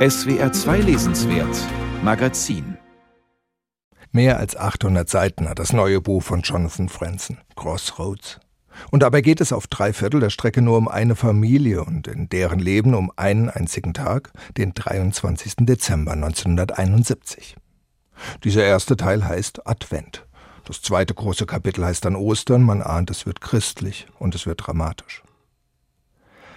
SWR 2 Lesenswert Magazin Mehr als 800 Seiten hat das neue Buch von Jonathan Franzen, Crossroads. Und dabei geht es auf drei Viertel der Strecke nur um eine Familie und in deren Leben um einen einzigen Tag, den 23. Dezember 1971. Dieser erste Teil heißt Advent. Das zweite große Kapitel heißt dann Ostern, man ahnt, es wird christlich und es wird dramatisch.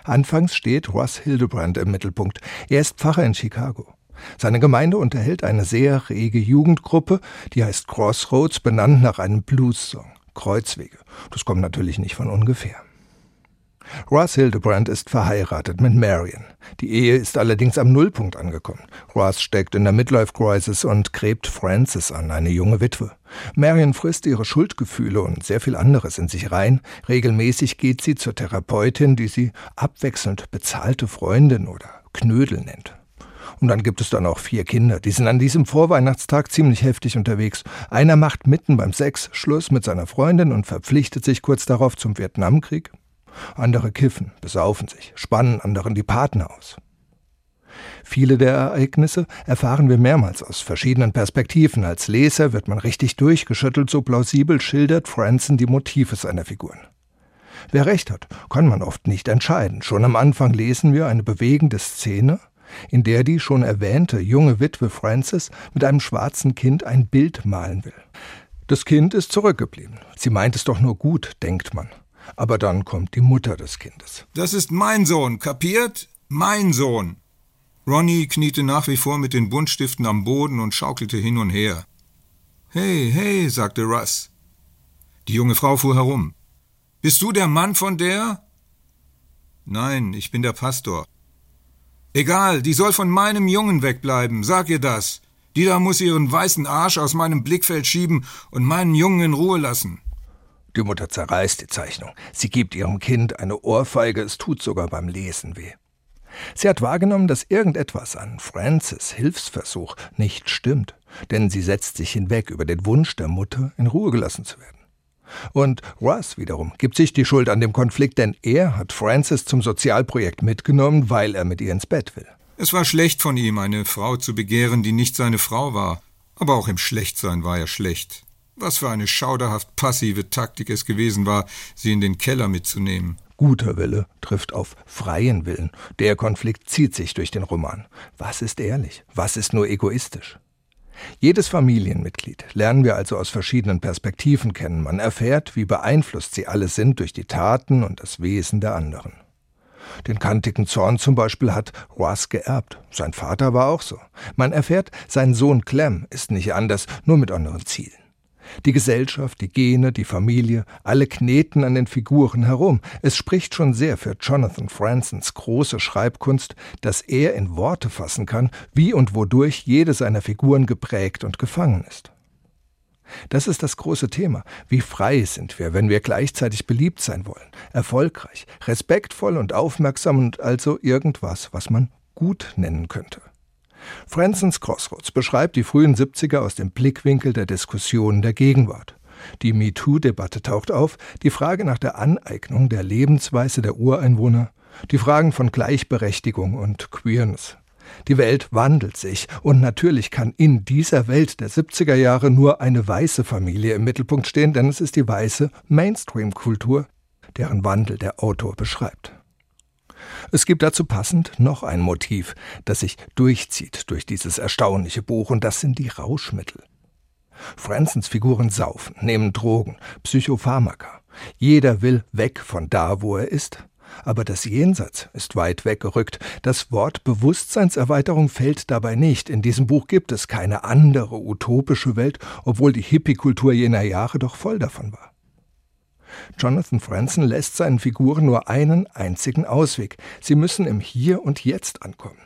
Anfangs steht Ross Hildebrand im Mittelpunkt. Er ist Pfarrer in Chicago. Seine Gemeinde unterhält eine sehr rege Jugendgruppe, die heißt Crossroads, benannt nach einem Blues-Song. Kreuzwege. Das kommt natürlich nicht von ungefähr. Ross Hildebrand ist verheiratet mit Marion. Die Ehe ist allerdings am Nullpunkt angekommen. Ross steckt in der Midlife Crisis und gräbt Frances an, eine junge Witwe. Marion frisst ihre Schuldgefühle und sehr viel anderes in sich rein. Regelmäßig geht sie zur Therapeutin, die sie abwechselnd bezahlte Freundin oder Knödel nennt. Und dann gibt es dann auch vier Kinder. Die sind an diesem Vorweihnachtstag ziemlich heftig unterwegs. Einer macht mitten beim Sex Schluss mit seiner Freundin und verpflichtet sich kurz darauf zum Vietnamkrieg. Andere kiffen, besaufen sich, spannen anderen die Partner aus. Viele der Ereignisse erfahren wir mehrmals aus verschiedenen Perspektiven. Als Leser wird man richtig durchgeschüttelt, so plausibel schildert Franzen die Motive seiner Figuren. Wer recht hat, kann man oft nicht entscheiden. Schon am Anfang lesen wir eine bewegende Szene, in der die schon erwähnte junge Witwe Frances mit einem schwarzen Kind ein Bild malen will. Das Kind ist zurückgeblieben. Sie meint es doch nur gut, denkt man. Aber dann kommt die Mutter des Kindes. Das ist mein Sohn, kapiert? Mein Sohn. Ronnie kniete nach wie vor mit den Buntstiften am Boden und schaukelte hin und her. Hey, hey, sagte Russ. Die junge Frau fuhr herum. Bist du der Mann von der? Nein, ich bin der Pastor. Egal, die soll von meinem Jungen wegbleiben, sag ihr das. Die da muss ihren weißen Arsch aus meinem Blickfeld schieben und meinen Jungen in Ruhe lassen. Die Mutter zerreißt die Zeichnung. Sie gibt ihrem Kind eine Ohrfeige, es tut sogar beim Lesen weh. Sie hat wahrgenommen, dass irgendetwas an Francis Hilfsversuch nicht stimmt, denn sie setzt sich hinweg über den Wunsch der Mutter, in Ruhe gelassen zu werden. Und Russ wiederum gibt sich die Schuld an dem Konflikt, denn er hat Francis zum Sozialprojekt mitgenommen, weil er mit ihr ins Bett will. Es war schlecht von ihm, eine Frau zu begehren, die nicht seine Frau war. Aber auch im Schlechtsein war er schlecht. Was für eine schauderhaft passive Taktik es gewesen war, sie in den Keller mitzunehmen. Guter Wille trifft auf freien Willen. Der Konflikt zieht sich durch den Roman. Was ist ehrlich? Was ist nur egoistisch? Jedes Familienmitglied lernen wir also aus verschiedenen Perspektiven kennen. Man erfährt, wie beeinflusst sie alle sind durch die Taten und das Wesen der anderen. Den kantigen Zorn zum Beispiel hat Roas geerbt. Sein Vater war auch so. Man erfährt, sein Sohn Clem ist nicht anders, nur mit anderen Zielen. Die Gesellschaft, die Gene, die Familie, alle kneten an den Figuren herum. Es spricht schon sehr für Jonathan Fransons große Schreibkunst, dass er in Worte fassen kann, wie und wodurch jede seiner Figuren geprägt und gefangen ist. Das ist das große Thema. Wie frei sind wir, wenn wir gleichzeitig beliebt sein wollen, erfolgreich, respektvoll und aufmerksam und also irgendwas, was man gut nennen könnte. Fransons Crossroads beschreibt die frühen 70er aus dem Blickwinkel der Diskussionen der Gegenwart. Die MeToo-Debatte taucht auf, die Frage nach der Aneignung der Lebensweise der Ureinwohner, die Fragen von Gleichberechtigung und Queerness. Die Welt wandelt sich und natürlich kann in dieser Welt der 70er Jahre nur eine weiße Familie im Mittelpunkt stehen, denn es ist die weiße Mainstream-Kultur, deren Wandel der Autor beschreibt. Es gibt dazu passend noch ein Motiv, das sich durchzieht durch dieses erstaunliche Buch, und das sind die Rauschmittel. Fransons Figuren saufen, nehmen Drogen, Psychopharmaka. Jeder will weg von da, wo er ist. Aber das Jenseits ist weit weggerückt. Das Wort Bewusstseinserweiterung fällt dabei nicht. In diesem Buch gibt es keine andere utopische Welt, obwohl die Hippie-Kultur jener Jahre doch voll davon war. Jonathan Franzen lässt seinen Figuren nur einen einzigen Ausweg. Sie müssen im Hier und Jetzt ankommen.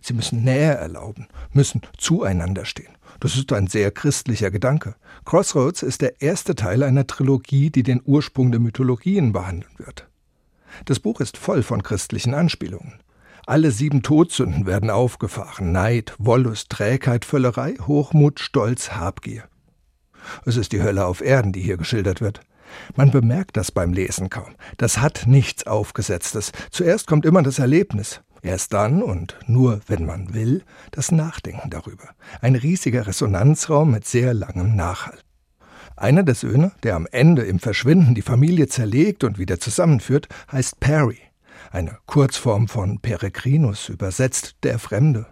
Sie müssen Nähe erlauben, müssen zueinander stehen. Das ist ein sehr christlicher Gedanke. Crossroads ist der erste Teil einer Trilogie, die den Ursprung der Mythologien behandeln wird. Das Buch ist voll von christlichen Anspielungen. Alle sieben Todsünden werden aufgefahren. Neid, Wollust, Trägheit, Völlerei, Hochmut, Stolz, Habgier. Es ist die Hölle auf Erden, die hier geschildert wird. Man bemerkt das beim Lesen kaum. Das hat nichts Aufgesetztes. Zuerst kommt immer das Erlebnis. Erst dann und nur wenn man will, das Nachdenken darüber. Ein riesiger Resonanzraum mit sehr langem Nachhall. Einer der Söhne, der am Ende im Verschwinden die Familie zerlegt und wieder zusammenführt, heißt Perry, eine Kurzform von Peregrinus, übersetzt der Fremde.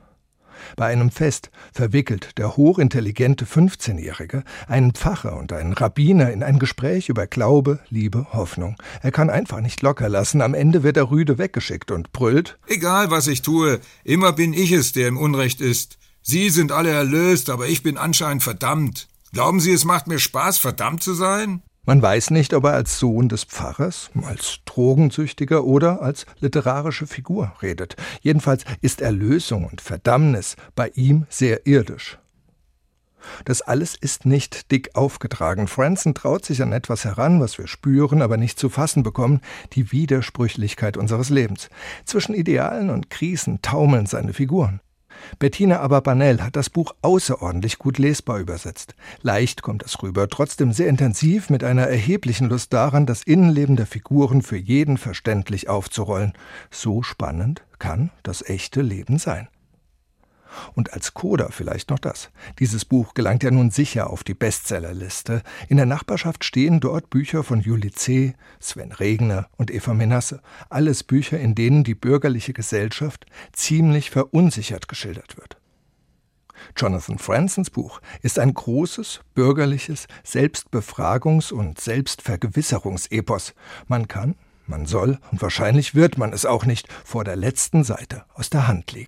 Bei einem Fest verwickelt der hochintelligente 15-Jährige einen Pfarrer und einen Rabbiner in ein Gespräch über Glaube, Liebe, Hoffnung. Er kann einfach nicht locker lassen. Am Ende wird er rüde weggeschickt und brüllt: Egal, was ich tue, immer bin ich es, der im Unrecht ist. Sie sind alle erlöst, aber ich bin anscheinend verdammt. Glauben Sie, es macht mir Spaß, verdammt zu sein? Man weiß nicht, ob er als Sohn des Pfarrers, als Drogensüchtiger oder als literarische Figur redet. Jedenfalls ist Erlösung und Verdammnis bei ihm sehr irdisch. Das alles ist nicht dick aufgetragen. Franson traut sich an etwas heran, was wir spüren, aber nicht zu fassen bekommen, die Widersprüchlichkeit unseres Lebens. Zwischen Idealen und Krisen taumeln seine Figuren. Bettina Aberbanel hat das Buch außerordentlich gut lesbar übersetzt. Leicht kommt es rüber, trotzdem sehr intensiv mit einer erheblichen Lust daran, das Innenleben der Figuren für jeden verständlich aufzurollen. So spannend kann das echte Leben sein. Und als Coda vielleicht noch das. Dieses Buch gelangt ja nun sicher auf die Bestsellerliste. In der Nachbarschaft stehen dort Bücher von Juli C., Sven Regner und Eva Menasse. Alles Bücher, in denen die bürgerliche Gesellschaft ziemlich verunsichert geschildert wird. Jonathan Fransons Buch ist ein großes, bürgerliches Selbstbefragungs- und Selbstvergewisserungsepos. Man kann, man soll und wahrscheinlich wird man es auch nicht vor der letzten Seite aus der Hand legen.